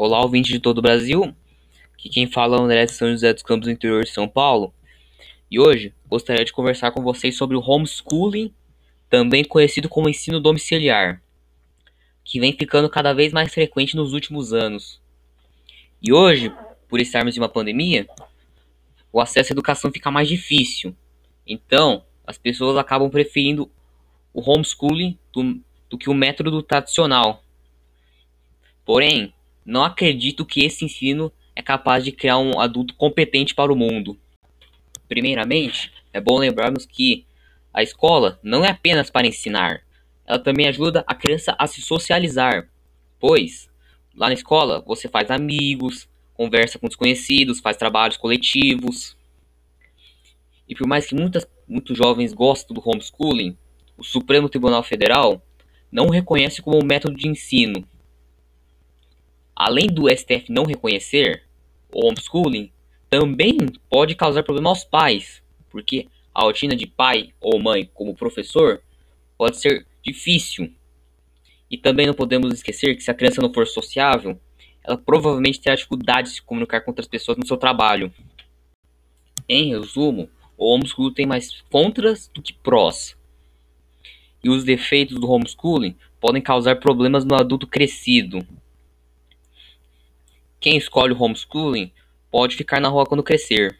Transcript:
Olá, ouvinte de todo o Brasil. Aqui quem fala é o André de São José dos Campos, interior de São Paulo. E hoje gostaria de conversar com vocês sobre o homeschooling, também conhecido como ensino domiciliar, que vem ficando cada vez mais frequente nos últimos anos. E hoje, por estarmos em uma pandemia, o acesso à educação fica mais difícil. Então, as pessoas acabam preferindo o homeschooling do, do que o método tradicional. Porém, não acredito que esse ensino é capaz de criar um adulto competente para o mundo. Primeiramente, é bom lembrarmos que a escola não é apenas para ensinar, ela também ajuda a criança a se socializar, pois lá na escola você faz amigos, conversa com desconhecidos, faz trabalhos coletivos. E por mais que muitas, muitos jovens gostem do homeschooling, o Supremo Tribunal Federal não o reconhece como um método de ensino além do STF não reconhecer, o homeschooling também pode causar problema aos pais, porque a rotina de pai ou mãe como professor pode ser difícil. E também não podemos esquecer que se a criança não for sociável, ela provavelmente terá dificuldade de se comunicar com outras pessoas no seu trabalho. Em resumo, o homeschooling tem mais contras do que prós. E os defeitos do homeschooling podem causar problemas no adulto crescido. Quem escolhe o homeschooling pode ficar na rua quando crescer.